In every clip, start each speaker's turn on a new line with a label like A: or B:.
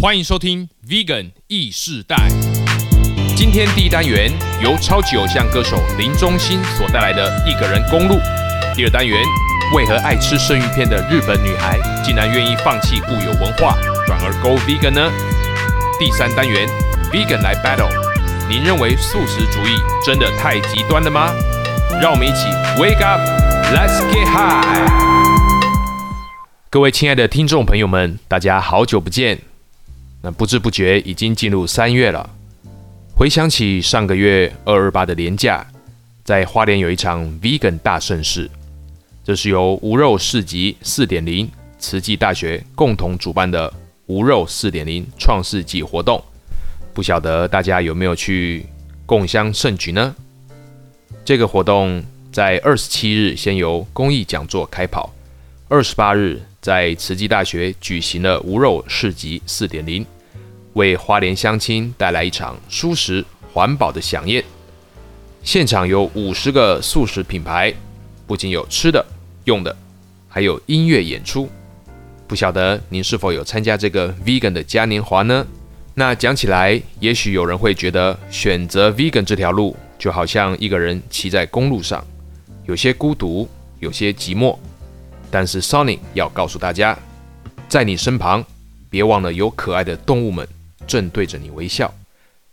A: 欢迎收听 Vegan 意世代。今天第一单元由超级偶像歌手林中心所带来的一个人公路。第二单元，为何爱吃生鱼片的日本女孩竟然愿意放弃固有文化，转而 Go Vegan 呢？第三单元，Vegan 来 Battle，您认为素食主义真的太极端了吗？让我们一起 Wake up，Let's get high！各位亲爱的听众朋友们，大家好久不见。那不知不觉已经进入三月了。回想起上个月二二八的年假，在花莲有一场 Vegan 大盛事，这是由无肉市集四点零、慈济大学共同主办的无肉四点零创世纪活动。不晓得大家有没有去共襄盛举呢？这个活动在二十七日先由公益讲座开跑，二十八日。在慈济大学举行了无肉市集四点零，为花莲乡亲带来一场舒适环保的飨宴。现场有五十个素食品牌，不仅有吃的、用的，还有音乐演出。不晓得您是否有参加这个 vegan 的嘉年华呢？那讲起来，也许有人会觉得选择 vegan 这条路，就好像一个人骑在公路上，有些孤独，有些寂寞。但是 Sony 要告诉大家，在你身旁，别忘了有可爱的动物们正对着你微笑，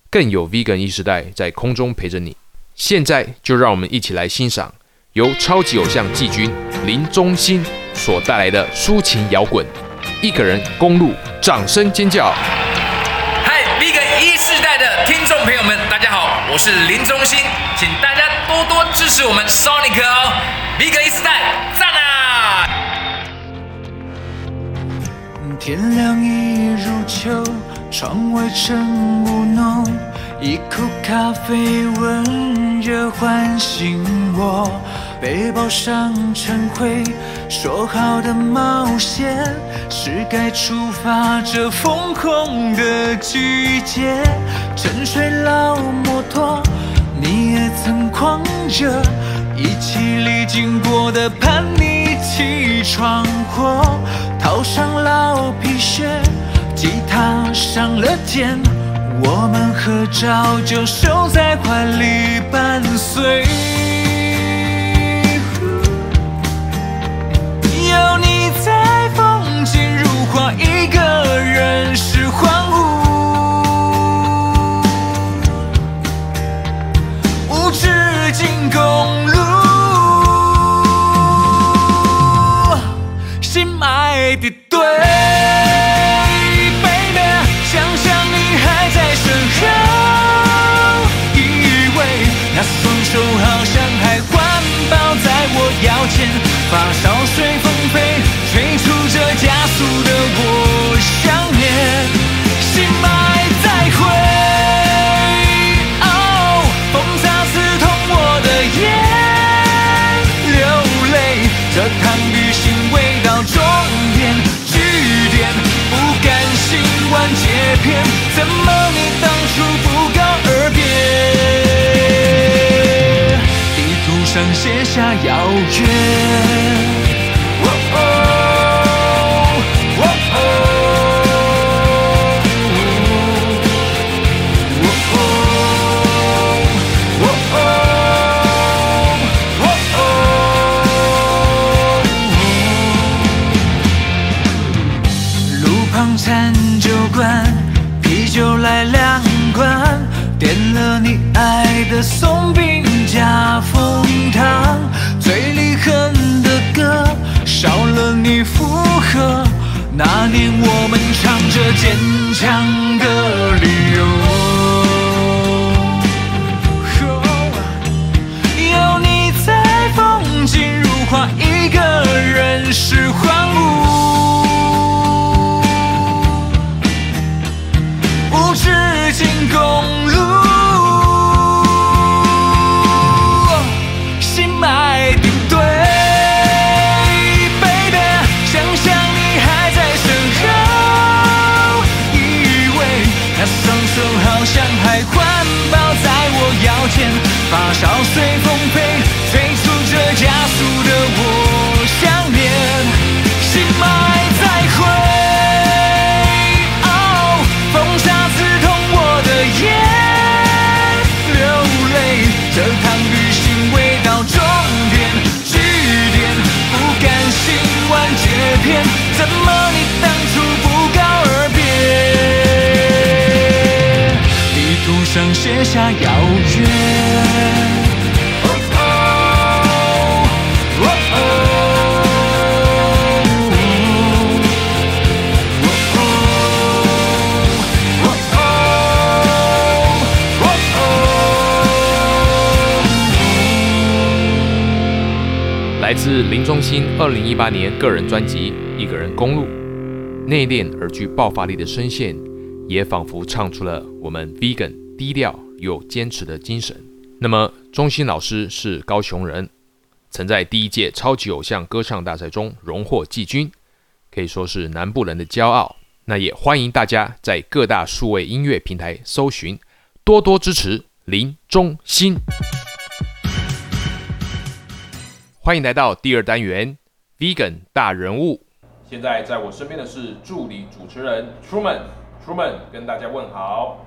A: 更有 Vegan 意识代在空中陪着你。现在就让我们一起来欣赏由超级偶像季军林中心所带来的抒情摇滚《一个人公路》，掌声尖叫！
B: 嗨，Vegan 一世代的听众朋友们，大家好，我是林中心，请大家多多支持我们 Sonic 哦，Vegan 一世代
C: 天亮已入秋，窗外晨雾浓，一口咖啡温热唤醒我。背包上尘灰，说好的冒险是该出发这疯狂的季节。沉睡老摩托，你也曾狂热，一起历经过的叛逆期闯祸。套上老皮靴，吉他上了键，我们合照就收在怀里伴随。有你在，风景如画，一个人是荒芜。无止境公一对，baby，想想你还在身后，以为那双手好像还环抱在我腰间，发梢随风怎么你当初不告而别？地图上写下遥远。附和。那年我们唱着坚强的理由，有你在，风景如画，一个人是发梢随风飞下邀约。
A: 来自林中心二零一八年个人专辑《一个人公路》，内敛而具爆发力的声线，也仿佛唱出了我们 Vegan 低调又坚持的精神。那么，中心老师是高雄人，曾在第一届超级偶像歌唱大赛中荣获季军，可以说是南部人的骄傲。那也欢迎大家在各大数位音乐平台搜寻，多多支持林中心。欢迎来到第二单元，Vegan 大人物。现在在我身边的是助理主持人 Truman，Truman 跟大家问好。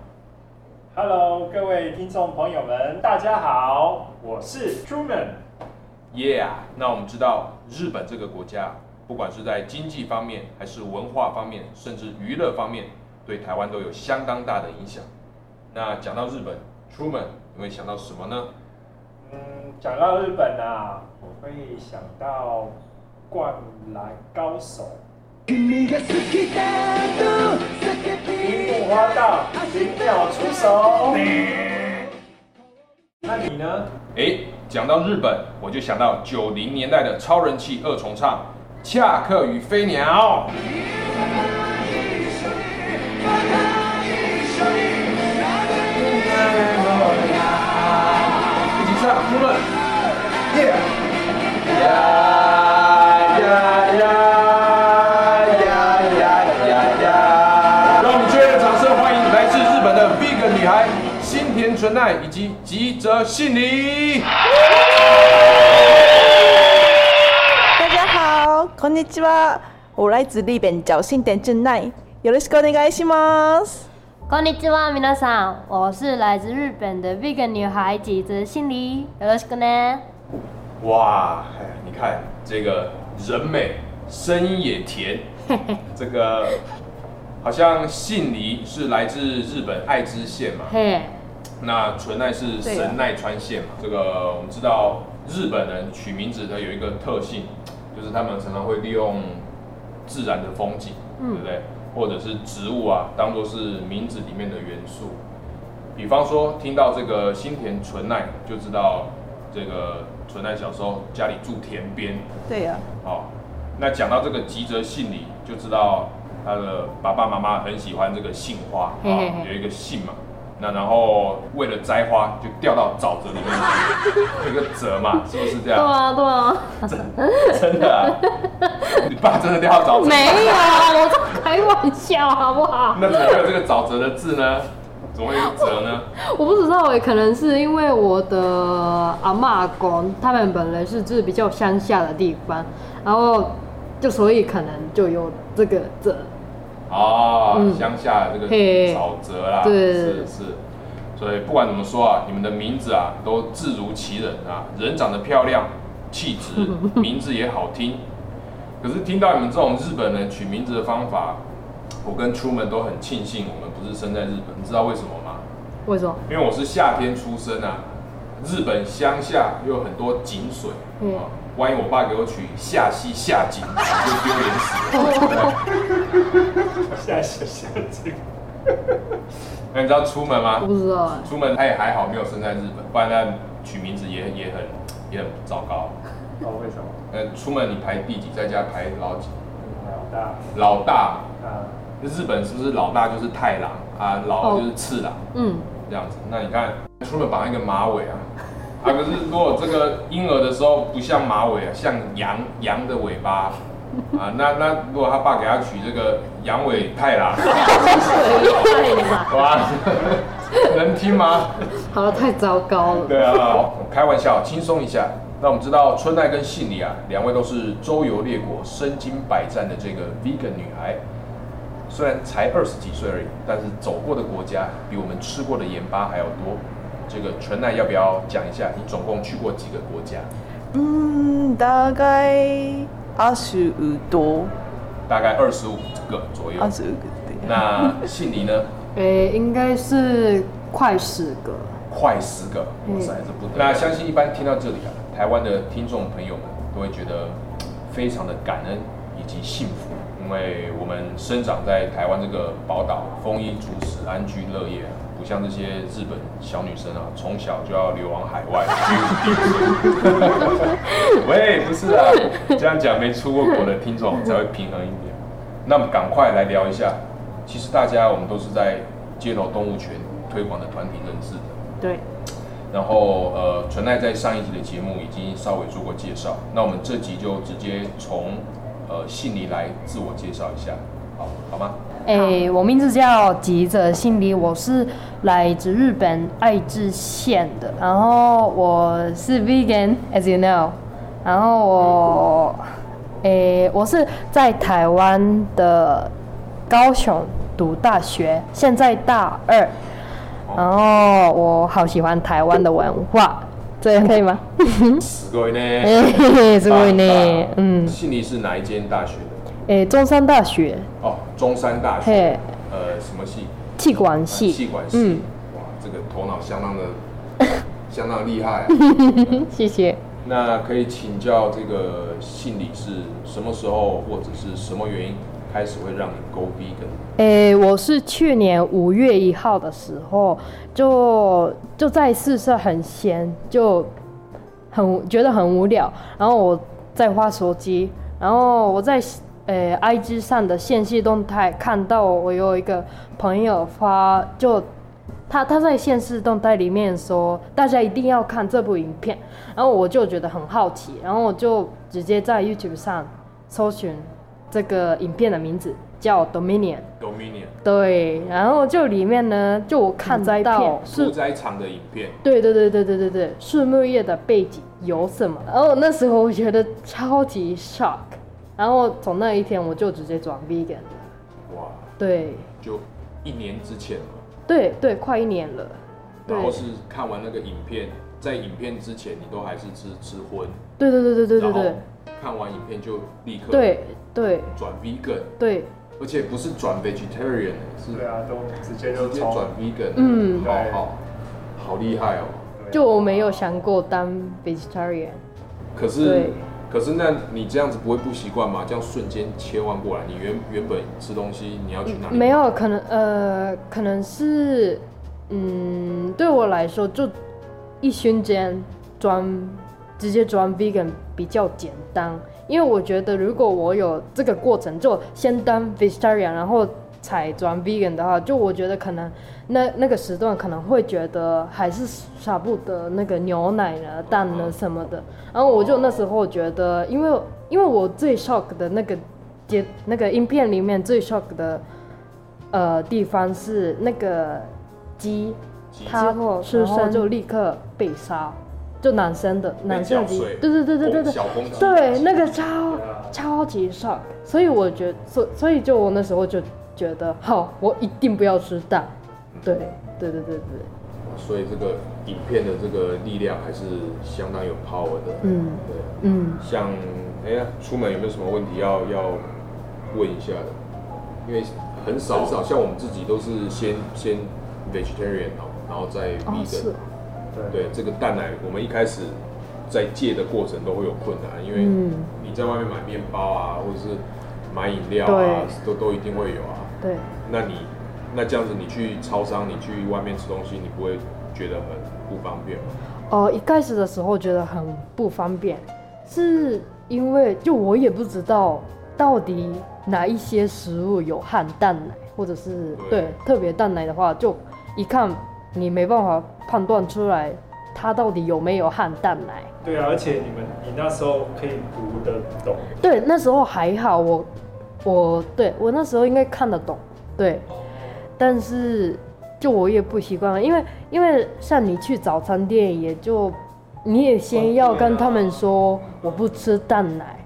D: Hello，各位听众朋友们，大家好，我是 Truman。
A: Yeah，那我们知道日本这个国家，不管是在经济方面，还是文化方面，甚至娱乐方面，对台湾都有相当大的影响。那讲到日本，Truman 你会想到什么呢？
D: 嗯，讲到日本啊，我会想到《灌篮高手》。樱木花道零秒出手。那你呢？
A: 诶，讲到日本，我就想到九零年代的超人气二重唱《恰克与飞鸟》。一起唱，出们，耶！新田纯奈以及吉泽杏里。
E: 大家好，こんにちは。我来自日本侥幸点正奈，よろしくお願いします。
F: こんにちは，皆さん，我是来自日本的 vegan 女孩吉泽心里，よろしくね。
A: 哇，哎，你看这个人美，声音也甜，这个好像杏梨是来自日本爱知县嘛，
F: 嘿，
A: 那纯奈是神奈川县嘛。这个我们知道日本人取名字的有一个特性，就是他们常常会利用自然的风景，对不对？或者是植物啊，当做是名字里面的元素。比方说，听到这个新田纯奈，就知道这个纯奈小时候家里住田边，
E: 对呀、
A: 哦，那讲到这个吉泽信里，就知道他的爸爸妈妈很喜欢这个杏花啊、有一个杏嘛。那然后为了摘花，就掉到沼泽里面去，有个泽嘛，是不是这样对？
F: 啊，对啊，
A: 真的、啊，你爸真的掉到沼泽？
F: 没有，我在开玩笑，好不好？
A: 那怎么会有这个沼泽的字呢？怎么会有泽呢？
F: 我不知道诶，可能是因为我的阿妈阿公他们本来是住比较乡下的地方，然后就所以可能就有这个这，
A: 哦，
F: 嗯
A: 乡下的这个
F: 嘿
A: 沼泽啦，
F: 对
A: 是是。所以不管怎么说啊，你们的名字啊都字如其人啊，人长得漂亮，气质，名字也好听。可是听到你们这种日本人取名字的方法，我跟出门都很庆幸我们不是生在日本，你知道为什么吗？
F: 为什么？
A: 因为我是夏天出生啊，日本乡下又有很多井水
F: 嗯
A: 啊，万一我爸给我取夏溪夏井，就丢脸死了。
D: 下下下这个。
A: 那你知道出门吗？
F: 不知道哎。
A: 出门他也还好没有生在日本，不然他取名字也也很也很糟糕。
D: 哦，为什么？
A: 呃，出门你排第几，在家排老几？
D: 老大
A: 老大，
D: 啊，
A: 日本是不是老大就是太郎啊，老就是次郎
F: 嗯，
A: 这样子？那你看出门绑一个马尾啊，啊，可是如果这个婴儿的时候不像马尾啊，像羊羊的尾巴啊，那那如果他爸给他取这个羊尾太郎，哇，能听吗？
F: 好了，太糟糕了。
A: 对啊，开玩笑，轻松一下。那我们知道春奈跟信里啊，两位都是周游列国、身经百战的这个 vegan 女孩。虽然才二十几岁而已，但是走过的国家比我们吃过的盐巴还要多。这个纯奈要不要讲一下，你总共去过几个国家？
E: 嗯，大概二十五多，
A: 大概二十五个左右
E: 二。十五个对。
A: 那杏里呢？
F: 诶、应该是快十个。
A: 快十个，
F: 嗯
A: 哇塞，这不得了。那相信一般听到这里啊，台湾的听众朋友们都会觉得非常的感恩以及幸福，因为我们生长在台湾这个宝岛，丰衣足食，安居乐业啊，不像这些日本小女生啊，从小就要流亡海外。喂，不是啊，这样讲没出过国的听众才会平衡一点。那么赶快来聊一下，其实大家我们都是在街头动物权推广的团体认识的。
F: 对，
A: 然后呃，纯爱在上一集的节目已经稍微做过介绍，那我们这集就直接从呃信里来自我介绍一下，好好吗？
F: 诶、我名字叫吉泽信里，我是来自日本爱知县的，然后我是 vegan，as you know，然后我，诶、我是在台湾的高雄读大学，现在大二，然后我好喜欢台湾的文化，这样可以吗？
A: すごい
F: 嘿
A: ね。
F: 嘿嘿，すごいね，
A: 棒
F: 嗯，
A: 悉尼是哪一间大学的？
F: 诶、中山大学
A: 哦，中山大学
F: 嘿。
A: 呃，什么系？
F: 气管系，
A: 气管系。
F: 嗯，
A: 哇，这个头脑相当的 相当厉害啊。
F: 谢谢。
A: 那可以请教这个姓李是什么时候或者是什么原因开始会让你 go vegan？
F: 诶、我是去年五月一号的时候，就就在宿舍很闲，就很觉得很无聊，然后我在花手机，然后我在呃 IG 上的线系动态看到我有一个朋友发，就他他在现实动态里面说，大家一定要看这部影片，然后我就觉得很好奇，然后我就直接在 YouTube 上搜寻这个影片的名字叫 Dominion。
A: Dominion
F: 对，然后就里面呢，就我看到
A: 屠
F: 是，
A: 宰场的影片，
F: 对对对对对对对，树木叶的背景有什么？然后那时候我觉得超级 shock，然后从那一天我就直接转 vegan 了。
A: 哇，
F: 对。
A: 就一年之前嘛。
F: 对对，快一年了。
A: 然后是看完那个影片，在影片之前你都还是吃吃荤，
F: 对对对对对对对。
A: 看完影片就立刻
F: 对对。
A: 转 vegan，
F: 对，
A: 而且不是转 vegetarian，是
D: 对啊，都直接就
A: 直接转 vegan，
F: 嗯。
A: 好好好厉害哦。
F: 就我没有想过当 vegetarian。
A: 可是
F: 对
A: 可是那你这样子不会不习惯吗？这样瞬间切换过来，你原原本吃东西你要去哪里？
F: 没有，可能呃，可能是，嗯，对我来说，就一瞬间转直接转 vegan 比较简单，因为我觉得如果我有这个过程，就先当 vegetarian，然后才转 vegan 的话，就我觉得可能那那个时段可能会觉得还是舍不得那个牛奶呢、蛋呢什么的，然后我就那时候觉得，因为因为我最 shock 的那个节那个影片里面最 shock 的呃地方是那个鸡，它吃生就立刻被杀，就男生的男生的鸡，对对对对对对对，那个超
D: 啊
F: 超级 shock，所以我觉所所以就我那时候就觉得，好，我一定不要吃蛋，对对对对对，
A: 所以这个影片的这个力量还是相当有 power 的。
F: 嗯
A: 对。
F: 嗯，
A: 像哎呀，出门有没有什么问题要要问一下的？因为很少很少，像我们自己都是先先 vegetarian 哦，然后再
F: 哦是
A: vegan。，
D: 对
A: 对，这个蛋奶我们一开始在戒的过程都会有困难，因为
F: 嗯
A: 你在外面买面包啊，或者是买饮料啊，都都一定会有啊。
F: 对。
A: 那你那这样子，你去超商，你去外面吃东西，你不会觉得很不方便吗？
F: 哦，一开始的时候觉得很不方便，是因为就我也不知道到底哪一些食物有含蛋奶，或者是
A: 对
F: 对特别蛋奶的话，就一看你没办法判断出来它到底有没有含蛋奶。
D: 对啊，而且你们你那时候可以读得懂，
F: 对，那时候还好，我我对我那时候应该看得懂，对，但是就我也不习惯了，因为因为像你去早餐店，也就你也先要跟他们说我不吃蛋奶，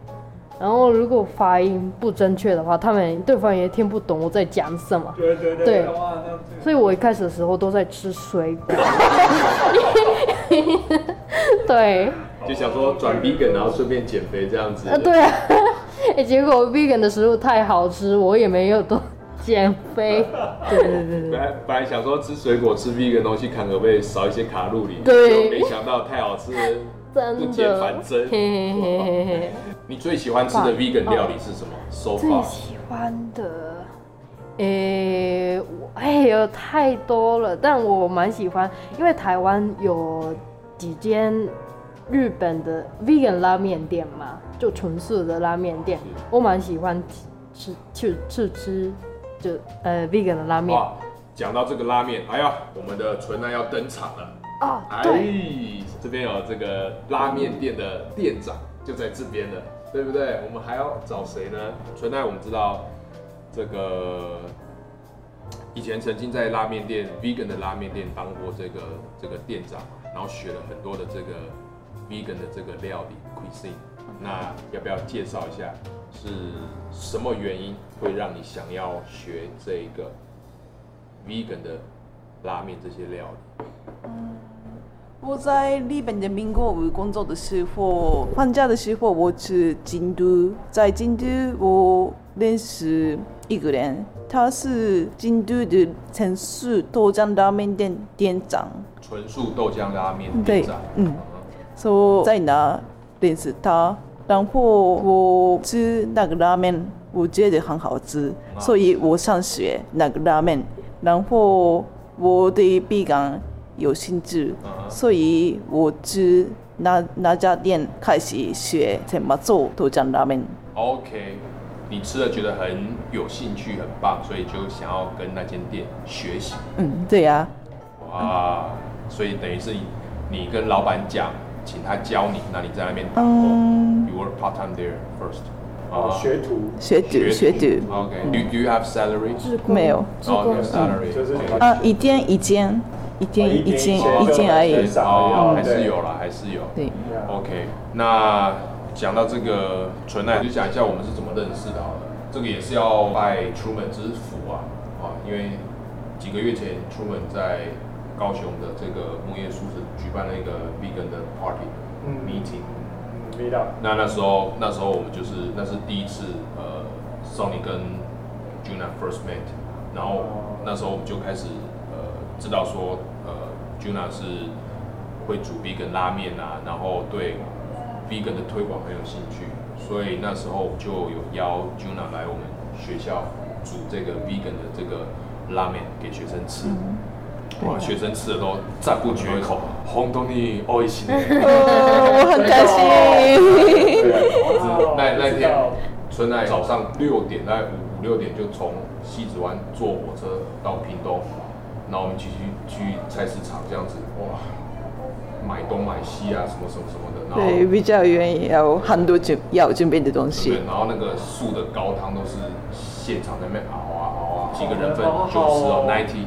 F: 然后如果发音不正确的话，他们对方也听不懂我在讲什么，
D: 对对对
F: 对。所以我一开始的时候都在吃水果，对，
A: 就想说转 vegan，然后顺便减肥这样子。
F: 啊对啊，哎、结果 vegan 的食物太好吃，我也没有多 减肥。对对对对，
A: 本来本来想说吃水果吃 vegan 的东西，看可不可以少一些卡路里，
F: 对
A: 没想到太好吃了，
F: 真的。
A: 不减反增。
F: 嘿嘿嘿嘿嘿。
A: 你最喜欢吃的 vegan 料理是什么？So
F: 最喜欢的，诶、我哎有太多了，但我蛮喜欢，因为台湾有几间日本的 vegan 拉面店嘛，就纯素的拉面店，我蛮喜欢吃去去吃，就呃 vegan 的拉面。
A: 哇，讲到这个拉面，哎呀，我们的纯奈要登场了。
F: 啊，
A: 哎
F: 对，，
A: 这边有这个拉面店的店长就在这边了，对不对？我们还要找谁呢？纯奈，我们知道这个以前曾经在拉面店 vegan 的拉面店当过这个这个店长，然后学了很多的这个 vegan 的这个料理 cuisine。那要不要介绍一下是什么原因会让你想要学这个 vegan 的拉面这些料理？
E: 我在日本的民国屋工作的时候，放假的时候我去京都，在京都我认识一个人，他是京都的城市豆浆拉面店店长，
A: 纯素豆浆拉面店长，
E: 嗯。所以在那认识他，然后我吃那个拉面，我觉得很好吃，所以我想学那个拉面，然后我对 B 港有兴趣，所以我去那那家店开始学怎么做豆浆拉面。
A: OK，你吃了觉得很有兴趣，很棒，所以就想要跟那间店学习。
E: 嗯，对呀、
A: 哇，所以等于是你跟老板讲，请他教你，那你在那边打工、
E: 嗯
A: y o u work part time there first。
D: 哦，学徒。
E: 学徒学徒。
A: OK。Do do you have salary？
E: 没有。
F: 志
A: 哦，salary。
D: 就是
E: 啊，一天一间。一天一间一间而已，
A: 哦，还是有啦，还是有。
E: 对。
A: OK，那讲到这个纯奈，就讲一下我们是怎么认识的好了。这个也是要拜 Truman 之福啊，啊，因为几个月前 Truman 在高雄的这个木叶宿舍举办了一个 vegan 的 party
D: 嗯。
A: meeting。
D: 嗯，味道，
A: 那那时候那时候我们就是那是第一次呃，Sony 跟 Juna first met，然后那时候我们就开始呃知道说呃 Juna 是会煮 vegan 拉面啊，然后对 vegan 的推广很有兴趣，所以那时候就有邀 Juna 来我们学校煮这个 vegan 的这个拉面给学生吃。哇，学生吃的都赞不绝口，红豆泥哦一起。
E: 哦，我很开心。
D: 对
A: 那那天
D: 道
A: 春奈早上六点，大概五五六点就从西子湾坐火车到屏东，然后我们继续去菜市场这样子，哇，买东买西啊，什么什么什么的，然后
E: 对，比较愿意有很多准要准备的东西
A: 对，。然后那个素的高汤都是现场在那边熬啊熬啊，几个人份九十哦
D: 哦
A: ，ninety，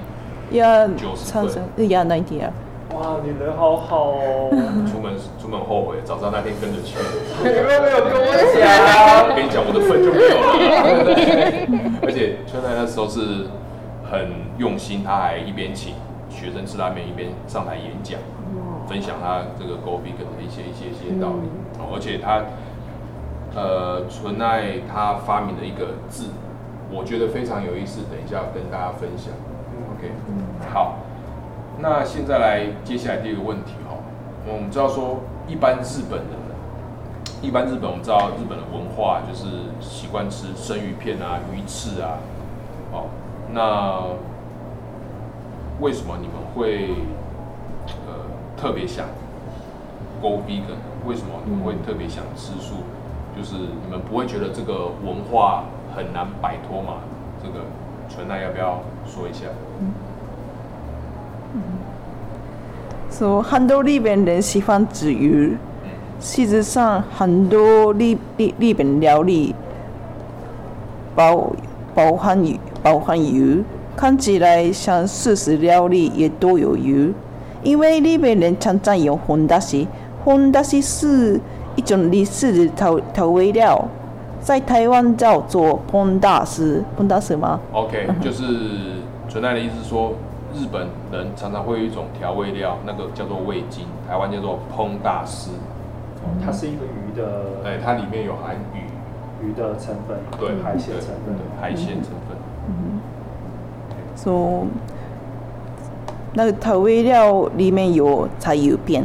E: 要
A: 90
E: 产生要 ninety 啊。
D: 哇，你人好好哦，
A: 出门出门后悔，早知道那天跟着去。
D: 你们没有跟我讲，
A: 我跟你讲，我的份就没有了，对？而且春奈那时候是很用心，他还一边请学生吃拉面，一边上台演讲，分享他这个 Go Vegan 的一些一些一些道理。哦而且他呃，纯爱他发明了一个字，我觉得非常有意思，等一下跟大家分享。OK，好，那现在来接下来第二个问题哈，我们知道说一般日本人。一般日本我们知道日本的文化就是习惯吃生鱼片啊、鱼翅啊，哦，那为什么你们会呃特别想 go vegan？为什么你们会特别想吃素？就是你们不会觉得这个文化很难摆脱吗？这个纯奈要不要说一下？
E: 说很多日本人喜欢吃鱼，事实上很多日日日本料理包包含鱼，包含鱼，看起来像素食料理也都有鱼。因为日本人常常用红だし，红だし是一种历史的调调味料，在台湾叫做红大师，红大师吗？
A: OK，就是纯奈的意思是说， 日本人常常会有一种调味料，那个叫做味精，台湾叫做烹大师，
D: 它是一个鱼的，
A: 哎，它里面有含鱼，
D: 鱼的成分，
A: 对，
D: 海鲜
A: 对
D: 成分。
A: 对，海鲜成分。
E: 嗯。So，那个调味料里面有柴油片，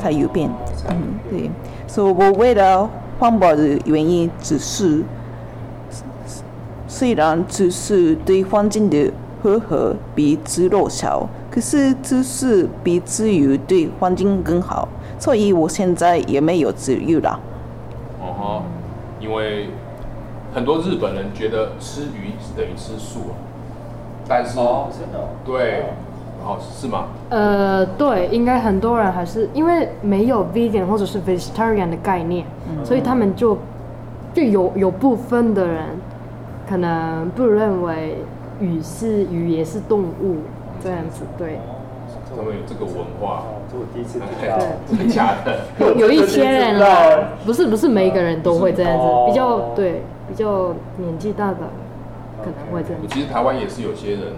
E: 柴油片，嗯，对，所以我为了环保的原因，只是虽然只是对环境的负荷比吃肉小，可是只是比猪油对环境更好，所以我现在也没有吃鱼了。
A: 哦哈，因为很多日本人觉得吃鱼是等于吃素啊，但是
D: 哦，真的哦、
A: 对，哦是吗？
F: 呃，对，应该很多人还是因为没有 vegan 或者是 vegetarian 的概念，所以他们就就有有部分的人可能不认为鱼是鱼也是动物这样子，对，
A: 他们有这个文化，
D: 哦，这我第一次听
A: 哎
D: 到。
A: 真的假的？
F: 有有一些人不是不是每一个人都会这样子
D: 哦，
F: 比较对比较年纪大的可能会这样。
A: 其实台湾也是有些人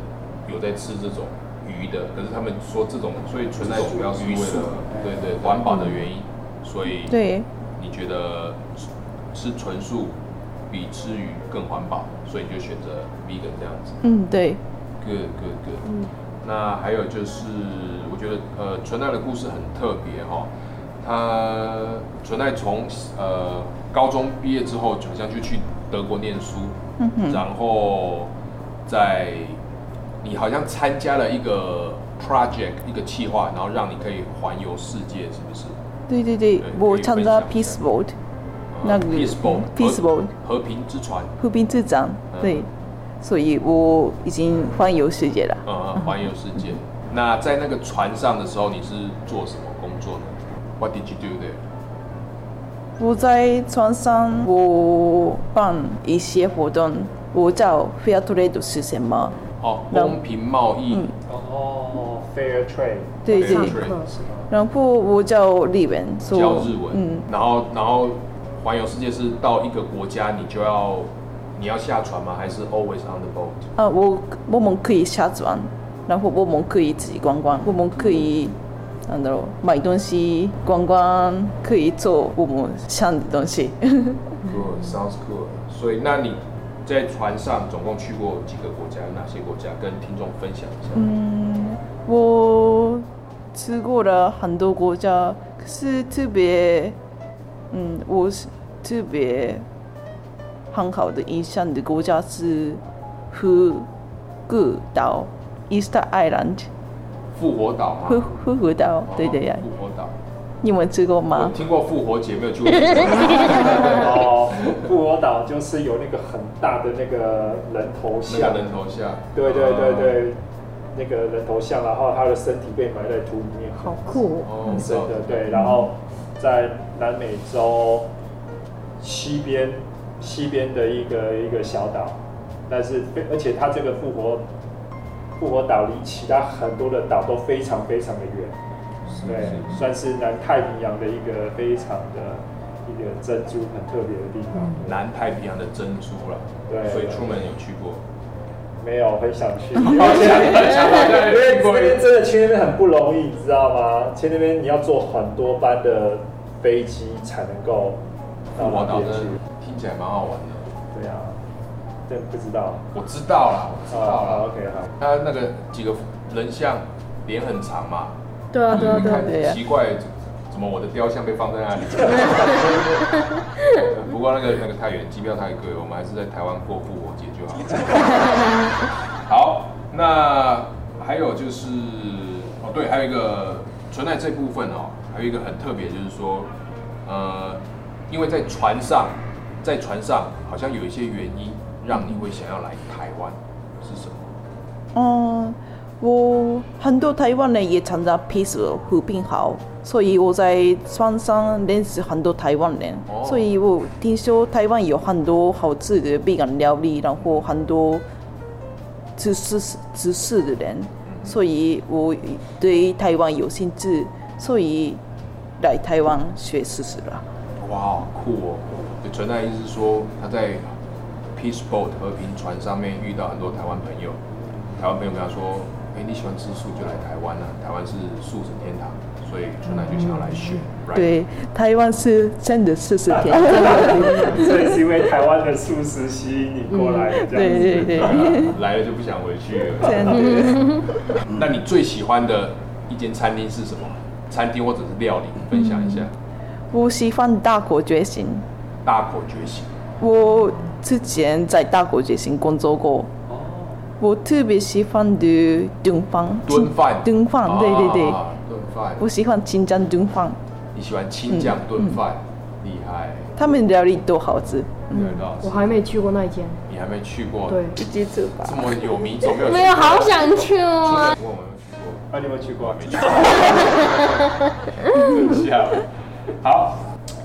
A: 有在吃这种鱼的，可是他们说这种，所以存在主要是为了对对环保的原因，所以
E: 对，
A: 你觉得吃吃纯素比吃鱼更环保，所以你就选择 vegan 这样子。
E: 嗯，对
A: ，Good good good。那还有就是，我觉得呃，纯爱的故事很特别哈。他纯爱从呃高中毕业之后，好像就去德国念书，嗯然后在你好像参加了一个 project 一个计划，然后让你可以环游世界，是不是？
E: 对对对
A: 对，
E: 我参加 Peace
A: 下
E: Boat，那个
A: 呃 Peace Boat
E: 嗯，Peace
A: 和平之船，
E: 和平之长，对，所以我已经环游世界了。
A: 呃，环游世界。那在那个船上的时候，你是做什么工作呢？What did you do there？
E: 我在船上，我办一些活动，我叫 Fair Trade 是什么？
A: 哦，公平贸易。
E: 嗯
D: 哦，fair trade，
E: 对
A: Fair
E: 对？然后我教日文，说
A: 教日文，
E: 嗯，
A: 然后然后环游世界是到一个国家，你就要你要下船吗？还是 always on the boat？
E: 啊，我我们可以下船，然后我们可以自己观光，我们可以。なんだろう买东西、观光，可以做我们想的东西。
A: Good, sounds good。所以，那你在船上总共去过几个国家？有哪些国家？跟听众分享一下。
E: 嗯，我去过了很多国家，可是特别， 嗯，我是特别很好的印象的国家是福国岛 （Easter Island）。
A: 复活岛吗？
E: 复复活岛，对对呀
A: 哦，复活岛。
E: 你们吃过吗？
A: 听过复活节，没有去过。
D: 哦，复活岛就是有那个很大的那个人头
A: 那
D: 像
A: 个，人头像。
D: 对对对
A: 哦。
D: 对，那个人头像，然后他的身体被埋在土里面，
F: 好酷哦！
A: 哦
D: 很深的，对，然后在南美洲西边西边的一个一个小岛，但是而且它这个复活复活岛离其他很多的岛都非常非常的远，对，
A: 是
D: 算是南太平洋的一个非常的一个珍珠很特别的地方。
A: 南太平洋的珍珠了。
D: 对对
A: 所以出门有去过。
D: 没有很 想去，因为因为这边真的去那边很不容易，你知道吗？去那边你要坐很多班的飞机才能够到那边去。
A: 听起来蛮好玩的。
D: 对啊，但不知道。
A: 我知道啦，我知道
D: 好
A: 啦。
D: ，OK，好。
A: 他那个几个人像脸很长嘛，
F: 对啊对啊对啊，
E: 对啊
A: 奇怪，怎么我的雕像被放在那里？不过那个那个太远，机票太贵，我们还是在台湾过复活节就好。好，那还有就是哦，对，还有一个存在这部分哦，还有一个很特别，就是说，呃，因为在船上，在船上好像有一些原因让你会想要来台湾，是什么？
E: 嗯，我很多台湾人也参加 Peace 和平号，所以我在船上认识很多台湾人，
A: 哦
E: 所以我听说台湾有很多好吃的 vegan 料理，然后很多知识知识的人，所以我对台湾有兴趣，所以来台湾学知识了。
A: 哇，好酷哦！就存在意思是说，他在 Peace Boat 和平船上面遇到很多台湾朋友，台湾朋友跟他说：“哎、你喜欢吃素就来台湾啊，台湾是素食天堂。”所以纯来就想要来学。right？
E: 对，台湾是真的素食天，堂
D: 所以是因为台湾的素食吸引你过来的这样子。
E: 对对对，
A: 来了就不想回去了。
E: 真的。
A: 那你最喜欢的一间餐厅是什么？餐厅或者是料理，分享一下。
E: 我喜欢大国觉醒，
A: 大国觉醒。
E: 我之前在大国觉醒工作过，我特别喜欢的炖饭，
A: 炖饭
E: 炖饭，对对对，
A: 啊炖饭。
E: 我喜欢清江炖饭，
A: 你喜欢青酱炖饭，厉害。
E: 他们料理都好吃，
A: 对的
F: 我还没去过那一间。
A: 你还没去过？
F: 对，
E: 直接吃吧
A: 这。么有名，怎么没有？
F: 没有，好想去哦。
A: 问我有没有去过？
D: 啊，你有没有去过？
A: 没去。好，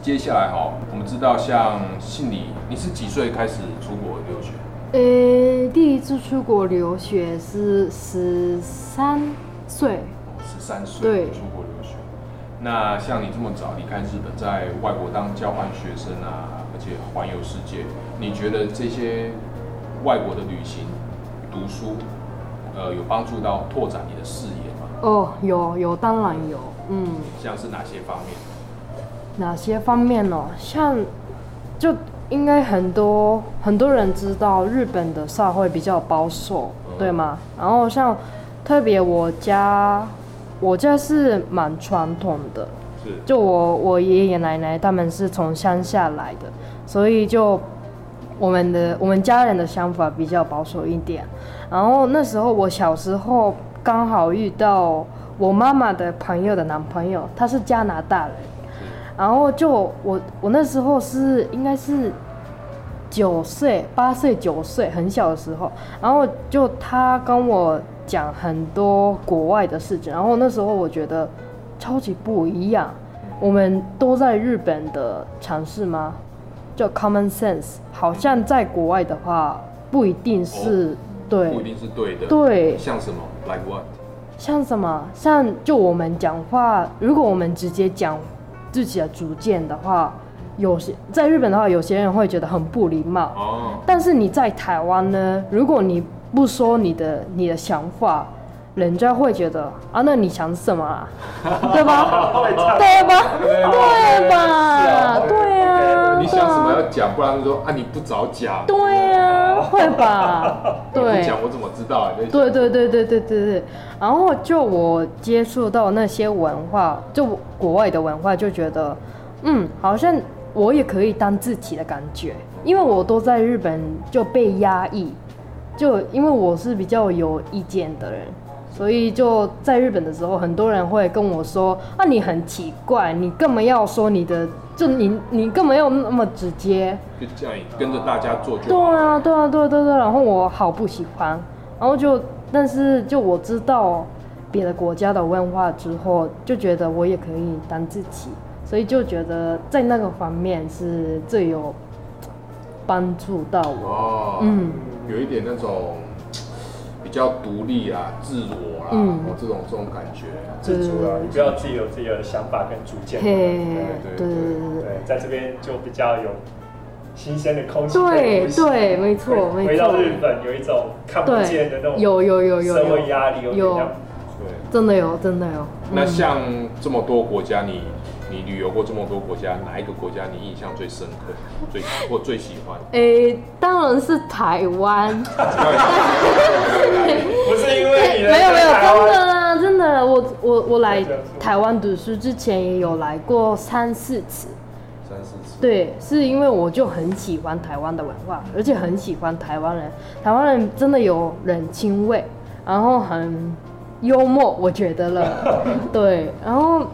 A: 接下来哈，我们知道像信你，你是几岁开始出国留学？
F: 呃，第一次出国留学是十三岁，
A: 十三岁
F: 对
A: 出国留学。那像你这么早离开日本，在外国当交换学生啊，而且环游世界，你觉得这些外国的旅行、读书，呃，有帮助到拓展你的视野？
F: 哦，有有，当然有，嗯。
A: 像是哪些方面？
F: 哪些方面呢？像就应该很多很多人知道日本的社会比较保守，对吗？然后像特别我家，我家是蛮传统的，
A: 是
F: 就我我爷爷奶奶他们是从乡下来的，所以就我们的我们家人的想法比较保守一点。然后那时候我小时候刚好遇到我妈妈的朋友的男朋友，他是加拿大人，然后就我我那时候是应该是九岁、八岁、九岁，很小的时候，然后就他跟我讲很多国外的事情，然后那时候我觉得超级不一样。我们都在日本的尝试吗？就 common sense，好像在国外的话不一定是、对，
A: 不一定是对的。
F: 对
A: 像什么？Like what？
F: 像什么？像就我们讲话，如果我们直接讲自己的主见的话，有些在日本的话，有些人会觉得很不礼貌。
A: 哦，
F: 但是你在台湾呢，如果你不说你的你的想法，人家会觉得啊，那你想什么啊？对吧？对吧？对吧？对啊，
A: 你想什么要讲，不然就说啊你不早讲。
F: 对啊，会吧？
A: 你
F: 对
A: 不。讲我怎么知道？
F: 对
A: 讲
F: 对对对对对对，然后就我接触到那些文化，就国外的文化，就觉得，嗯，好像我也可以当自己的感觉，因为我都在日本就被压抑，就因为我是比较有意见的人，所以就在日本的时候，很多人会跟我说，啊，你很奇怪，你干嘛要说你的，就你你干嘛要那么直接？
A: 就这样跟着大家做就
F: 对
A: 好。
F: 啊，对啊，对啊对啊对啊，然后我好不喜欢，然后就，但是就我知道别的国家的文化之后，就觉得我也可以当自己，所以就觉得在那个方面是最有帮助到我。
A: 哦，
F: 嗯，
A: 有一点那种比较独立啊、自我啦，
F: 嗯
A: 哦，这种这种感觉。
D: 自主了，你不要自己有自己的想法跟主见。
F: 嘿，
A: 对对
F: 对对
D: 在这边就比较有新鲜的空气
F: 对。对，没错
D: 回
F: 没错，
D: 回到日本有一种看不见的那种
F: 有有有有
D: 社会，压力，有
F: 有
A: 对，
F: 真的有真的有。嗯
A: 那像这么多国家，你你旅游过这么多国家，哪一个国家你印象最深刻、最或最喜欢？
F: 诶，当然是台湾。
D: 不是因为
F: 没有没有，真的啊，真的，我我我来台湾读书之前也有来过三四次，
A: 三四次。
F: 对，是因为我就很喜欢台湾的文化，而且很喜欢台湾人，台湾人真的有人情味，然后很幽默，我觉得了，对，然后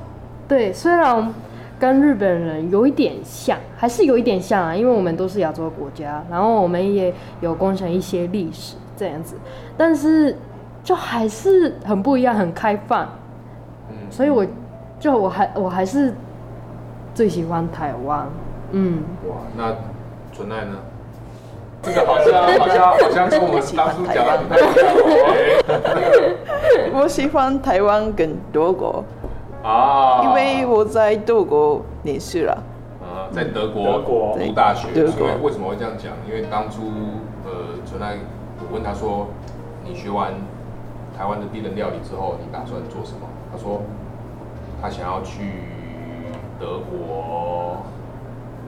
F: 对，虽然跟日本人有一点像，还是有一点像啊，因为我们都是亚洲国家，然后我们也有共享一些历史这样子，但是就还是很不一样，很开放，
A: 嗯，
F: 所以我就我还我还是最喜欢台湾，嗯。
A: 哇，那纯爱呢？这个好像好像好像跟我们当初讲的不太一样哦。
E: 我喜欢台湾跟德国，
A: 啊，
E: 因为我在德国念书了。
A: 啊，在德国
D: 德国
A: 读大学，
E: 德国
A: 所以为什么会这样讲？因为当初呃，纯爱我问他说，你学完台湾的地人料理之后，你打算做什么？他说他想要去德国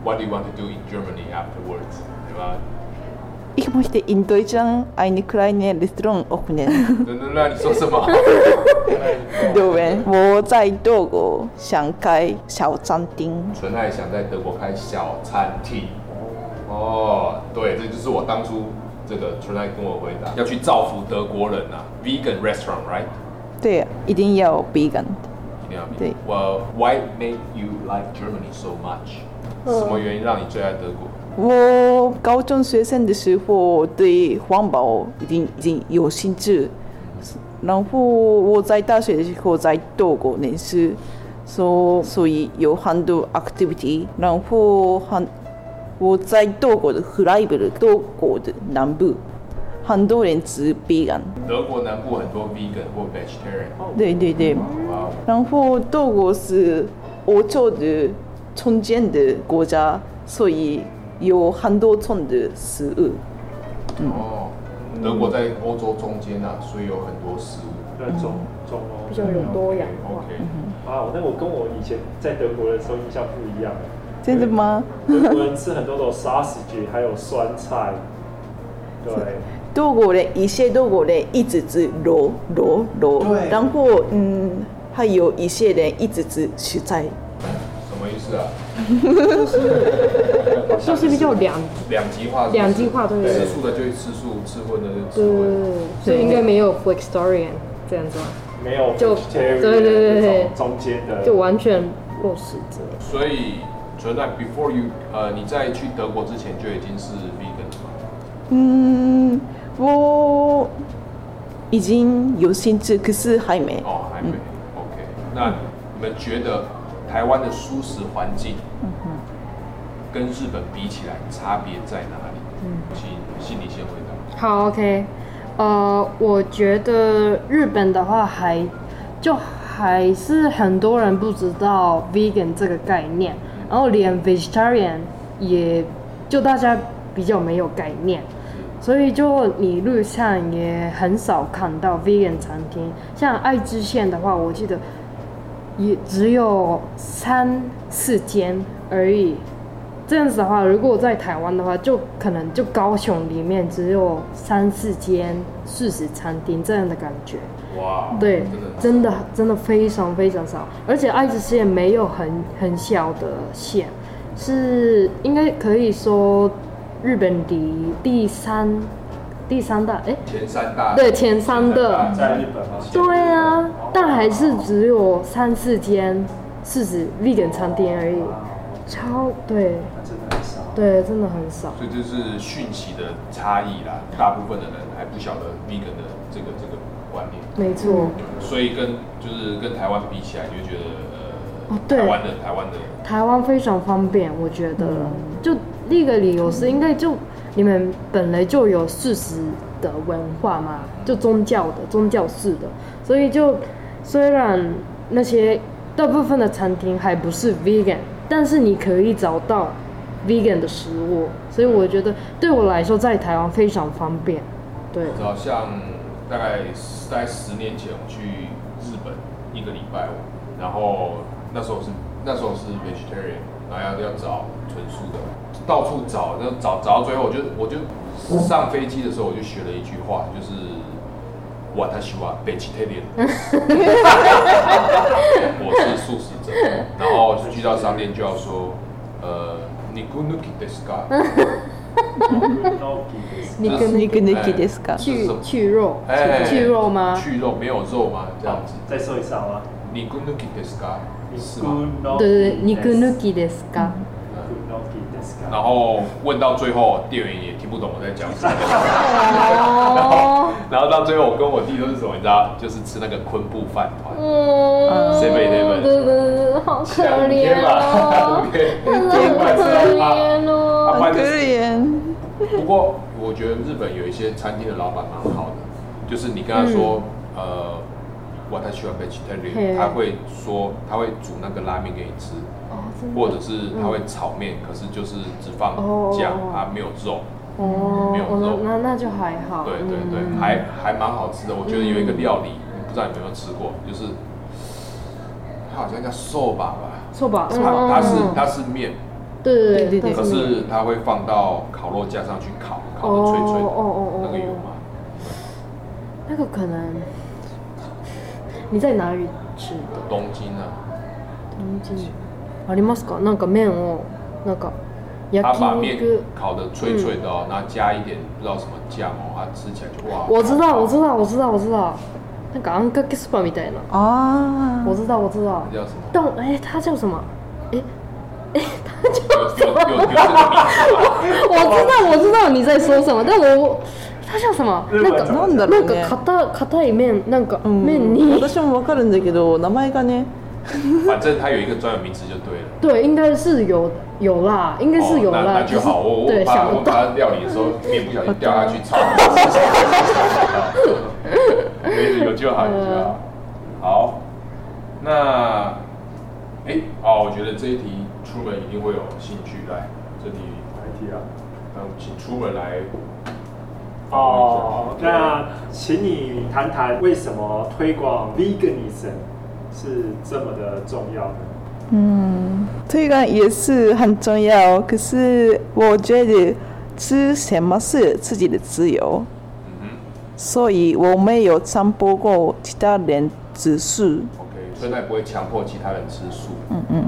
A: ，What do you want to do in Germany afterwards？对吧？
E: Ich möchte in Deutschland eine kleine Restaurant öffnen.
A: 那那那你说什么？
E: 对，我在德国想开小餐厅。
A: 纯爱想在德国开小餐厅。哦，对，这就是我当初这个纯爱跟我回答，要去造福德国人啊，vegan restaurant，right？
E: 对，一定要 vegan。
A: 一定要 vegan。
E: 对
A: Well, why made you like Germany so much？什么原因让你最爱德国？
E: 我高中学生的时候对环保已经已经有兴趣，然后我在大学的时候在德国念书，所所以有很多 activity，然后很我在德国的弗莱堡，德国的南部，很多人吃 vegan，
A: 德国南部很多 vegan 或 vegetarian。
E: 对对对，然后德国是欧洲的中间的国家，所以有很多种的食物。
A: 哦，德国在欧洲中间啊，所以有很多食物。
D: 对中中欧
F: 比较有多样化。
A: OK，
D: 啊，那我跟我以前在德国的时候印象不一样。
E: 真的吗？
D: 德国人吃很多种 sausage，还有酸菜。对，
E: 德国人一些德国人一直吃肉肉肉
A: 对，
E: 然后嗯，还有一些人一直吃蔬菜。
A: 什么意思啊？
F: 就是比较两
A: 两极化是不是。
F: 两极化对
A: 吃素的就吃素，吃荤的就吃
F: 对对
A: 荤。
F: 对，所以应该没有 Flexitarian 这样子吧？
D: 没有
F: 就对对对对
D: 中间的，
F: 就完全落实者。
A: 所以存在 before you 呃你在去德国之前就已经是 vegan 了吗？
E: 嗯，我已经有兴趣，可是还没。
A: 哦，还没。OK，那你们觉得台湾的舒适环境，跟日本比起来差别在哪里？请心里先回答。
F: 好，OK，呃，我觉得日本的话还就还是很多人不知道 vegan 这个概念，然后连 vegetarian 也就大家比较没有概念，所以就你路上也很少看到 vegan 餐厅。像爱知县的话，我记得也只有三四间而已。这样子的话，如果在台湾的话，就可能就高雄里面只有三四间素食餐厅这样的感觉。
A: 哇，
F: 对
A: 真的，
F: 真的非常非常少，而且爱知县没有很很小的县，是应该可以说日本第第三第三大哎，
A: 前三大
F: 对前三的，
D: 在日本吗？
F: 对啊，但还是只有三四间是指 vegan 餐厅而已，超对。
D: 那真的很少。
F: 对，真的很少。
A: 所以这是讯息的差异啦，大部分的人还不晓得 vegan 的这个这个观念，
F: 没错，
A: 所以跟就是跟台湾比起来，你就觉得呃，
F: 哦对。
A: 台湾的台湾的
F: 台湾非常方便，我觉得。就第一个理由是，应该就你们本来就有素食的文化嘛，就宗教的宗教式的，所以就虽然那些大部分的餐厅还不是 vegan，但是你可以找到 vegan 的食物，所以我觉得对我来说在台湾非常方便。对，
A: 知道像大概在十年前我去日本一个礼拜，然后那时候是那时候是 vegetarian，然后要要找纯素的，到处找，然后找找到最后，我就我就上飞机的时候我就学了一句话，就是我他喜欢 vegetarian，我是素食者，然后去到商店就要说，呃，你 g n u k i d e s ka？
F: 你跟
E: 你跟你记得是か？
F: 去去肉，
A: 哎
F: 去肉吗？
A: 去肉没有肉吗？这样子。
D: 再说一次好吗？
A: 你 d e s ka？是吗？
F: 对对对，肉抜きですか？
A: 然后问到最后，店员也听不懂我在讲什么。
F: 哦，
A: 然后到最后，我跟我弟都是什么，你知道，就是吃那个昆布饭团，
F: 嗯，
A: Seven Eleven
F: 对对对，好可怜哦，真的好可怜哦。
E: 很可怜。
A: 不过我觉得日本有一些餐厅的老板蛮好的，就是你跟他说，呃， 我他喜欢 vegetarian，
F: 嘿
A: 他会说他会煮那个拉面给你吃，
F: 哦，
A: 或者是他会炒面，可是就是只放
F: 哦
A: 酱，它没有肉。
F: 哦
A: 没有，肉
F: 那那那就还好。
A: 对对对，
F: 嗯
A: 还还蛮好吃的。我觉得有一个料理，不知道你有没有吃过，就是它好像叫寿吧吧，
F: 错吧？
A: 它它是
F: 嗯
A: 它是面，
F: 对对
E: 对对对
A: 可是它会放到烤肉架上去烤，烤的脆脆
F: 哦哦哦
A: 那个有吗？
F: 那个可能你在哪里吃的？
A: 东京啊，
F: 东京ありますか？なんか面をなんか焼
A: 它把面
F: 肉。
A: 烤的脆脆的哦，然后加一点不知道什么酱哦，它吃起来就哇。
F: 我知道，我知道，我知道，我知道。なんかあんかけスパみたいな。
E: 啊，
F: 我知道，我知道。
A: 那叫什么？
F: 但哎，它叫什么？哎，
A: 有有有有这个名字吗？
F: 我知道，我知道你在说什么，但我 它叫什么？那个
E: なんだろ
F: なんか
E: うね。
F: 硬硬い面，なんか
E: うん
F: 面に
E: 私もわかるんだけど名前がね
A: 反正它有一个专有名词就对了。
F: 对，应该是有有啦，应该是有
A: 哦、那
F: 啦，
A: 那就好。我我
F: 对
A: 怕。我怕料理的时候面不小心掉下去炒。没事，有就好，有就好。好，那哎哦，我觉得这一题出门一定会有兴趣。来，这题
D: 哪一题啊？
A: 嗯，请出门来
D: 哦，那请你谈谈为什么推广 veganism 是这么的重要呢？
E: 嗯，推广也是很重要。可是我觉得吃什么是自己的自由，
A: 嗯
E: 所以我没有强迫过其他人吃素。
A: 哼，OK，所以那也不会强迫其他人吃素。
E: 嗯嗯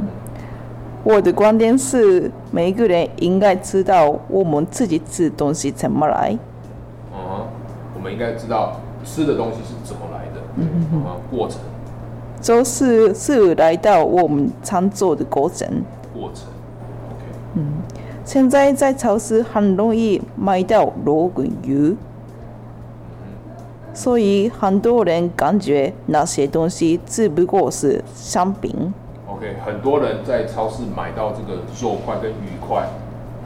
E: 我的观点是，每个人应该知道我们自己吃东西怎么来。
A: 我们应该知道吃的东西是怎么来的，嗯哼，过程
E: 就是是来到我们常做的过程。
A: 过程，OK。
E: 现在在超市很容易买到肉跟鱼，所以很多人感觉那些东西只不过是商品。
A: OK，很多人在超市买到这个肉块跟鱼块，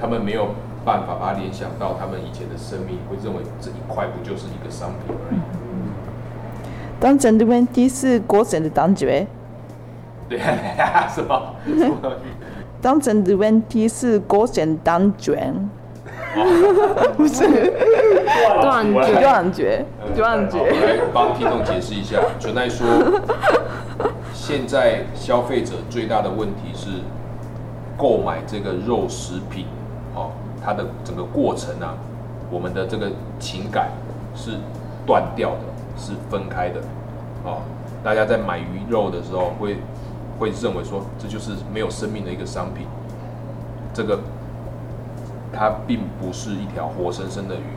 A: 他们没有办法把它联想到他们以前的生命，会认为这一块不就是一个商品而已。
E: 当真的问题是过程的感觉，
A: 对啊，什么？什么？
E: 当真的问题是过程单纯，不是
F: 断绝
E: 断绝，断绝。
A: 来帮听众解释一下。纯爱说，现在消费者最大的问题是购买这个肉食品，哦，它的整个过程啊，我们的这个情感是断掉的，是分开的，哦，大家在买鱼肉的时候会会认为说这就是没有生命的一个商品，这个它并不是一条活生生的鱼，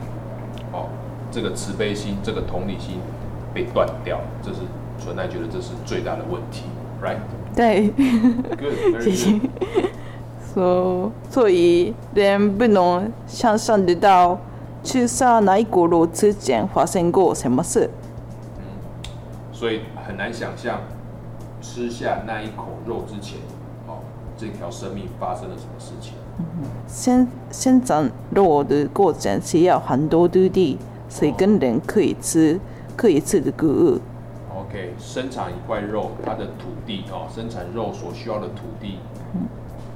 A: 哦，这个慈悲心、这个同理心被断掉，这是纯爱觉得这是最大的问题，right？
E: 对
A: ，Good，
E: 谢
A: very
E: 谢
A: good。
E: 所所以人不能想象得到吃下哪一锅肉之前发生过什么事。
A: 所以很难想象吃下那一口肉之前，哦，这条生命发生了什么事情。
E: 生生长肉的过程需要很多土地，所以跟人可以吃可以吃的谷物。
A: OK，生产一块肉，它的土地哦，生产肉所需要的土地，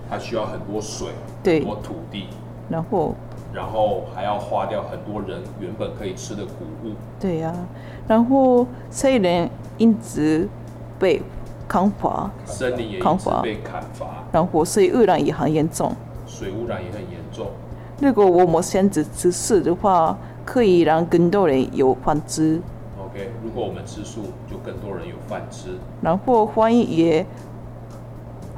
A: 它需要很多水，
E: 对
A: 很多土地，
E: 然后
A: 然后还要花掉很多人原本可以吃的谷物。
E: 对呀、然后虽然因此被砍伐，
A: 森林也
E: 砍伐
A: 被砍伐，
E: 然后所以污染也很严重。
A: 水污染也很严重。
E: 如果我们选择吃素的话，可以让更多人有饭吃
A: ，OK，如果我们吃素，就更多人有饭吃。
E: 然后欢迎也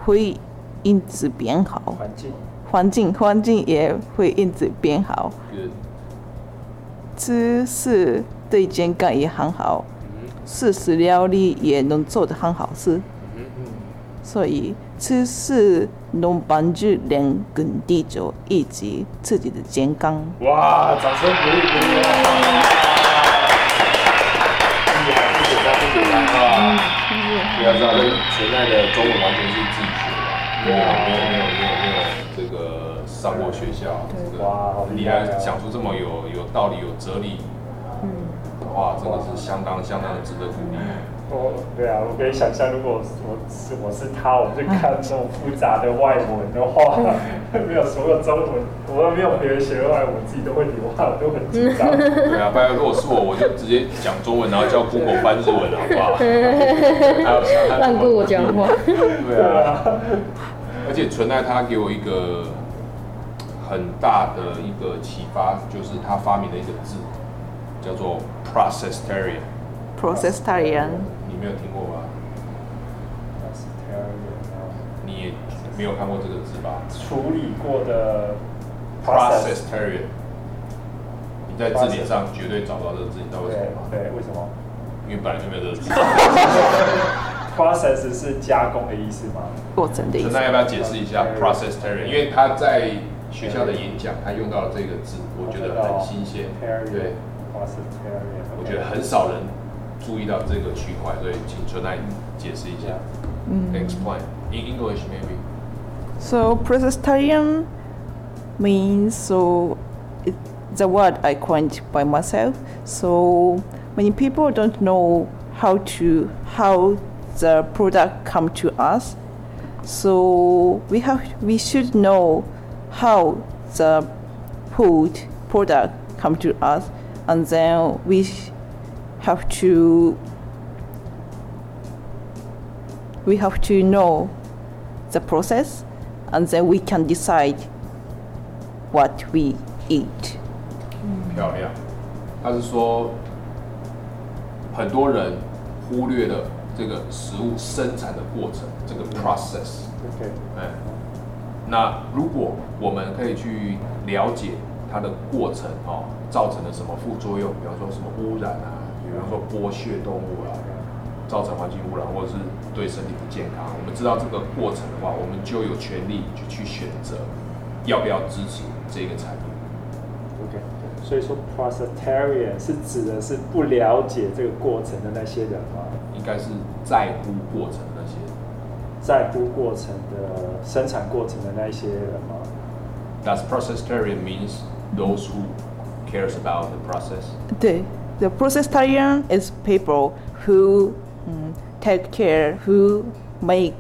E: 会因此变好，
D: 环境。
E: 环境环境也会因此变好。吃是对健康也很好，素食料理也能做得很好吃，所以吃是能帮助人跟地球以及自己的健康。
D: 哇，掌声鼓励鼓励。厉害，不简单不简单啊！
A: 不要知道这个纯爱的中文完全是没有没有没有没有没有这个上过学校，这个
D: 哇
A: 你还讲出这么有有道理、有哲理、哇，真的是相当相当的值得鼓励。
D: 我对啊，我可以想象，如果我是我是他，我去看这种复杂的外文的话，没有所有中文，我都没有别人学外文，我自己都会流汗，我都很紧张。
A: 对啊，不然如果是我，我就直接讲中文，然后叫 Google 翻日文，好不好？还有
F: 让 Google 讲话。
A: 对啊，而且纯爱他给我一个很大的一个启发，就是他发明了一个字，叫做 processitarian。
E: processitarian
A: 你没有听过吧？你也没有看过这个字吧
D: 处理过的
A: process，？processitarian，你在字典上绝对找不到这个字，你知道为什么吗？
D: 对对，为什么
A: 因为本来就没有这个字。
D: process 是加工的意思吗？
E: 过程的意思
A: 陈丹。要不要解释一下 processitarian？因为他在学校的演讲，他用到了这个字，我觉得很新鲜。对
D: ，processitarian，
A: 我觉得很少人注意到这个区块，所以请陈丹解释一下。Explain in English maybe.
E: So processitarian means so it, the word I coined by myself. So many people don't know how to how the product come to us. So we have we should know how the food product come to us, and then we have to we have to know the process and then we can decide what we eat.
A: 漂亮。他是说，很多人忽略了这个食物生产的过程，这个 process。
D: OK，
A: 哎，那如果我们可以去了解它的过程哦，造成了什么副作用，比方说什么污染啊， 比方说剥削动物啊，造成环境污染，或者是对身体不健康，我们知道这个过程的话，我们就有权利去去选择要不要支持这个产品。
D: OK，所以说 processitarian 是指的是不了解这个过程的那些人吗？
A: 应该是在乎过程的那些人。
D: 在乎过程的生产过程的那一些人吗
A: ？Does processitarian means those who cares about the process?
E: The, the processitarian is people who mm, take care, who make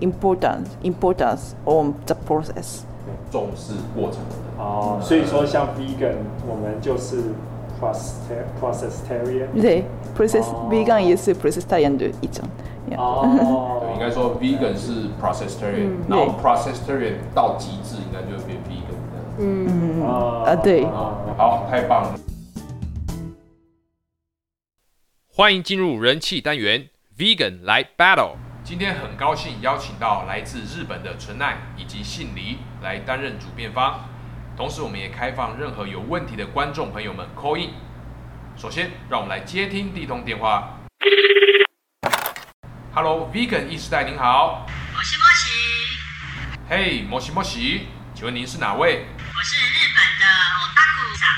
E: importance importance on the process.
A: 重视过程的人。
D: 哦，所以说像 vegan，我们就是 process processitarian。
E: 对，process
D: 哦
E: vegan 也是 processitarian 的一种。Yeah.
D: 哦，
A: 对，应该说 vegan 是 processitarian，、
F: 嗯
A: 然后 processitarian 到极致应该就会变 vegan 这样。
F: 嗯，
D: 哦
E: 啊对
D: 哦
A: 好，太棒了。
B: 欢迎进入人气单元 Vegan 来 Battle。今天很高兴邀请到来自日本的纯奈以及信梨来担任主辩方，同时我们也开放任何有问题的观众朋友们 call in。首先，让我们来接听第一通电话。Hello，Vegan 意识代您好。
G: 我是莫西，
B: 嘿，摩西摩西，请问您是哪位？
G: 我是日本的 otaku 桑，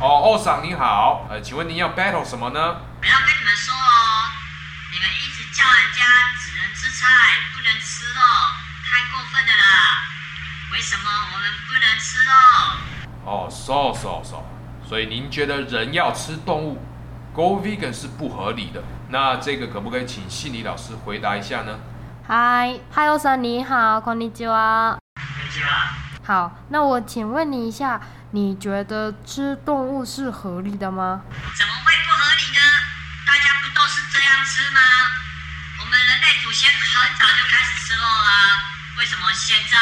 B: 哦，欧桑您好。呃，请问您要 battle 什么呢？
G: 我要跟你们说哦，你们一直叫人家只能吃菜不能吃肉，太过分了啦！为什么我们不能吃肉？
B: 哦，so so so，所以您觉得人要吃动物，go vegan 是不合理的。那这个可不可以请信理老师回答一下呢？
H: 嗨，嗨，欧桑你好，こんにちは。
G: 你知道？
H: 好，那我请问你一下， 你觉得吃动物是合理的吗？
G: 怎么会不合理呢？大家不都是这样吃吗？我们人类祖先很早就开始吃肉啦，为什么现在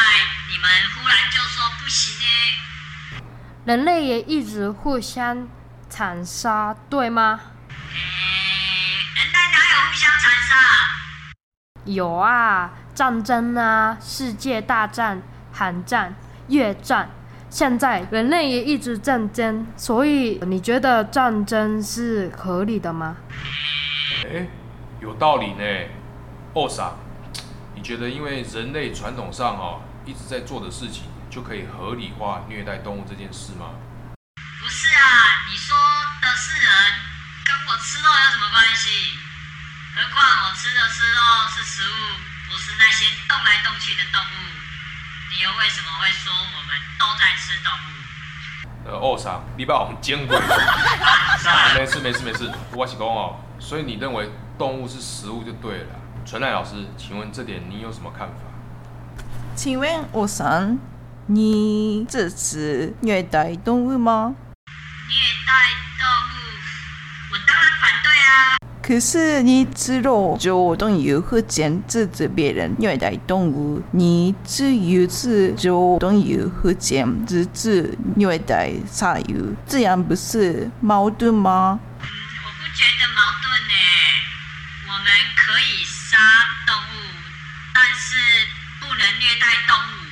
G: 你们忽然就说不行呢？
H: 人类也一直互相残杀，对吗？
G: 诶，人类哪有互相残杀？
H: 有啊，战争啊，世界大战、寒战、越战，现在人类也一直战争，所以你觉得战争是合理的吗？
B: 哎，有道理呢。欧桑，你觉得因为人类传统上哦一直在做的事情，就可以合理化虐待动物这件事吗？
G: 不是啊，你说的是人，跟我吃肉有什么关系？何况我吃的是肉，是食物，不是那些动来动去的动物。你又为什么会说我们都在吃动物？
A: 呃，哦啥，你把我们煎过。没事没事没事，我是讲哦，所以你认为动物是食物就对了。纯奈老师，请问这点你有什么看法？
E: 请问我想，你支持虐待动物吗？
G: 虐待动物，我当然反对啊！
E: 可是你知道就动物和禁止止别人虐待动物，你只有是就动物和禁止止虐待鲨鱼，这样不是矛盾吗？
G: 嗯，我不觉得矛盾呢。我们可以杀动物，但是不能虐待动物。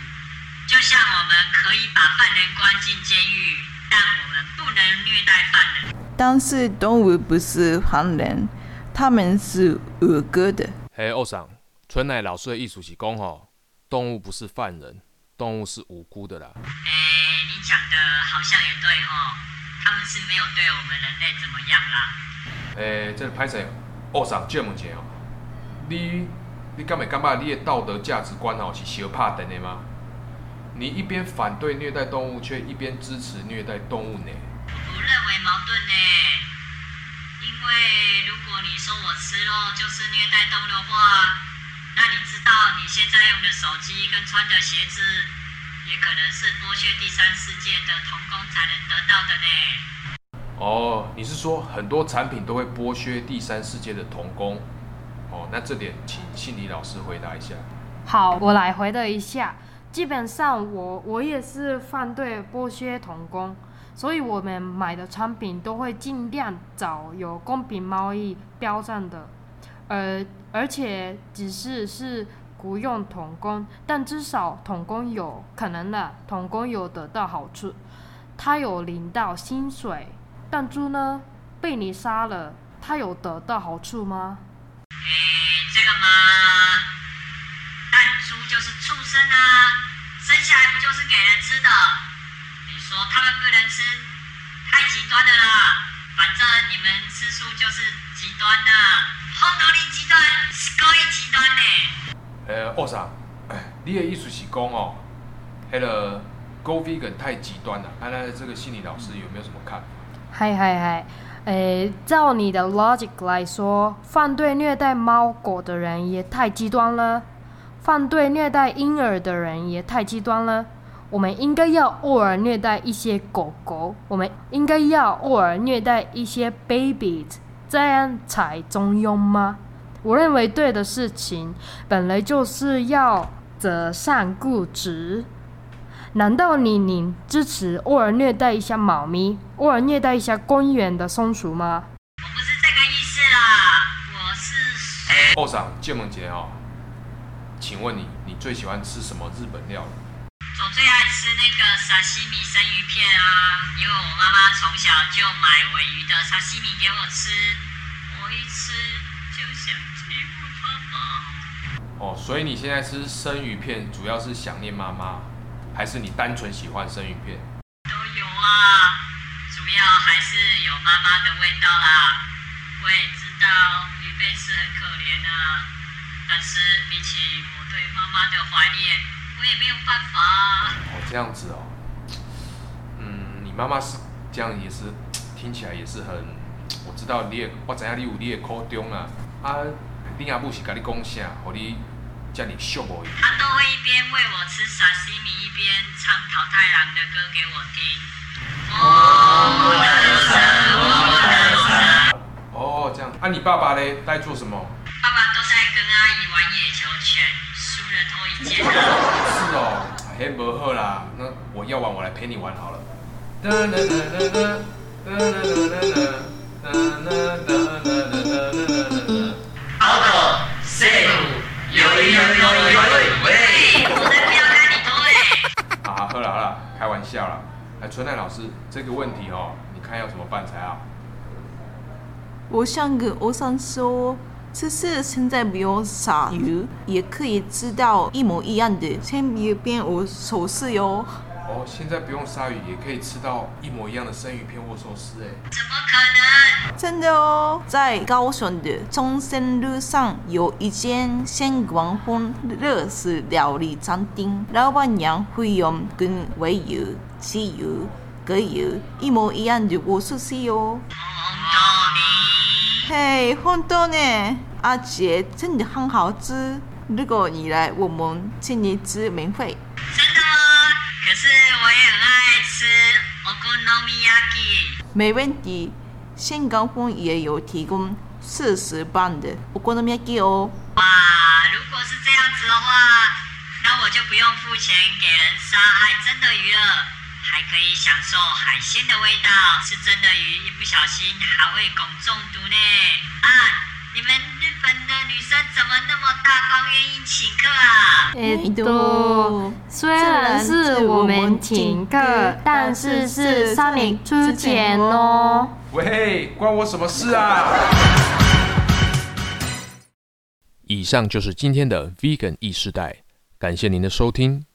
G: 就像我们可以把犯人关进监狱，但我们不能虐待犯人。
E: 但是动物不是犯人，他们是无辜的。
A: 嘿，二嫂，纯奈老师的意思是讲吼，动物不是犯人，动物是无辜的啦。
G: 哎，你讲的好像也对吼，他们是没有对我们人类怎么样啦。
A: 诶，这个歹势，二嫂借问一下哦，你你敢会感觉你的道德价值观哦是相拍等的吗？你一边反对虐待动物，却一边支持虐待动物呢？
G: 我不认为矛盾呢，因为如果你说我吃肉就是虐待动物的话，那你知道你现在用的手机跟穿的鞋子，也可能是剥削第三世界的童工才能得到的呢。
A: 哦，你是说很多产品都会剥削第三世界的童工？哦，那这点请心理老师回答一下。
F: 好，我来回答一下。基本上我我也是反对剥削童工，所以我们买的产品都会尽量找有公平贸易标准的，而而且只是是雇佣童工，但至少童工有可能的，童工有得到好处，他有领到薪水，但猪呢被你杀了，他有得到好处吗？
G: 诶，这个嘛，但猪就是畜生啊，生下来不就是给人吃的？你说他们不能吃，太极端的啦。反正你们吃素就是极端的，红豆粒极端，高一极端呢。
A: 诶，二嫂，哎，你的意思是讲哦，迄个 Go Vegan 太极端了。看来这个心理老师有没有什么看法？
F: 嗨嗨嗨，诶，照你的 logic 来说，反对虐待猫狗的人也太极端了，反对虐待婴儿的人也太极端了。我们应该要偶尔虐待一些狗狗，我们应该要偶尔虐待一些 babies，这样才中庸吗？我认为对的事情本来就是要择善固执。难道你你支持偶尔虐待一下猫咪，偶尔虐待一下公园的松鼠吗？
G: 我不是这个意思啦，我是
A: 二嫂，借问姐哦，请问你，你最喜欢吃什么日本料理？
G: 我最爱吃那个沙西米生鱼片啊，因为我妈妈从小就买尾鱼的沙西米给我吃，我一吃就想欺负妈妈。
A: 哦，所以你现在吃生鱼片，主要是想念妈妈，还是你单纯喜欢生鱼片？
G: 都有啊，主要还是有妈妈的味道啦。我也知道鱼贝是很可怜啊，但是比起我对妈妈的怀念，我也没有办法啊。
A: 哦，这样子哦，嗯，你妈妈是这样，也是听起来也是很，我知道你也，我知影你有你的苦衷啊，啊，你阿母是甲你讲啥，和你遮尔寂无伊？
G: 她都会一边喂我吃沙西米，一边唱桃太郎的歌给我听。我的神，我的神。
A: 哦，这样，啊，你爸爸嘞，在做什么？
G: 爸爸都在跟阿姨玩野球拳，输了脱一件啊。
A: 是哦，嘿，不好啦，那我要玩，我来陪你玩好了。
G: 好的，四五，有有有有有喂，我才不要跟你拖嘞。
A: 啊，好了好了，开玩笑啦。哎，春奈老师，这个问题哦，你看要怎么办才好？
E: 我想跟欧桑说，其实现在不用鲨鱼，也可以吃到一模一样的生鱼片或寿司哟。
A: 哦，现在不用鲨鱼，也可以吃到一模一样的生鱼片或寿司哎。
G: 怎么可能？
E: 真的哦，在高雄的中山路上有一间鲜光风热式料理餐厅，老板娘会用跟尾油、鸡油、可以一模一样的我寿司哦。嘿，红豆呢？阿杰真的很好吃。如果你来，我们请你吃免费。
G: 真的吗？可是我也很爱吃 okonomiyaki。
E: 没问题，新高峰也有提供四十磅的 okonomiyaki 哦。
G: 哇，如果是这样子的话，那我就不用付钱给人杀害真的鱼了，还可以享受海鲜的味道。吃真的鱼，一不小心还会汞中毒呢。啊，你们日本的女生怎么那么大方，愿意请客啊？
F: えっと，虽然是我们请客，但是是 Sunny 出钱哦。
A: 喂，关我什么事啊？以上就是今天的 Vegan 意识代，感谢您的收听。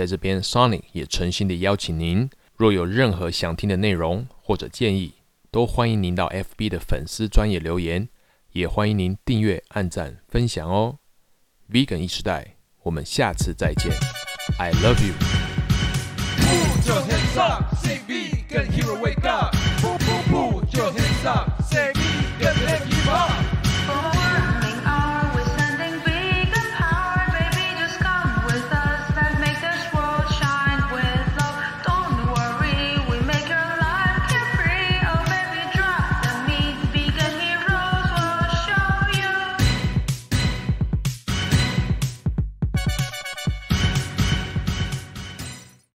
A: 在这边，Sony 也诚心的邀请您，若有任何想听的内容或者建议，都欢迎您到 FB 的粉丝专业留言，也欢迎您订阅、按赞、分享哦。Vegan 一时代，我们下次再见。I love you。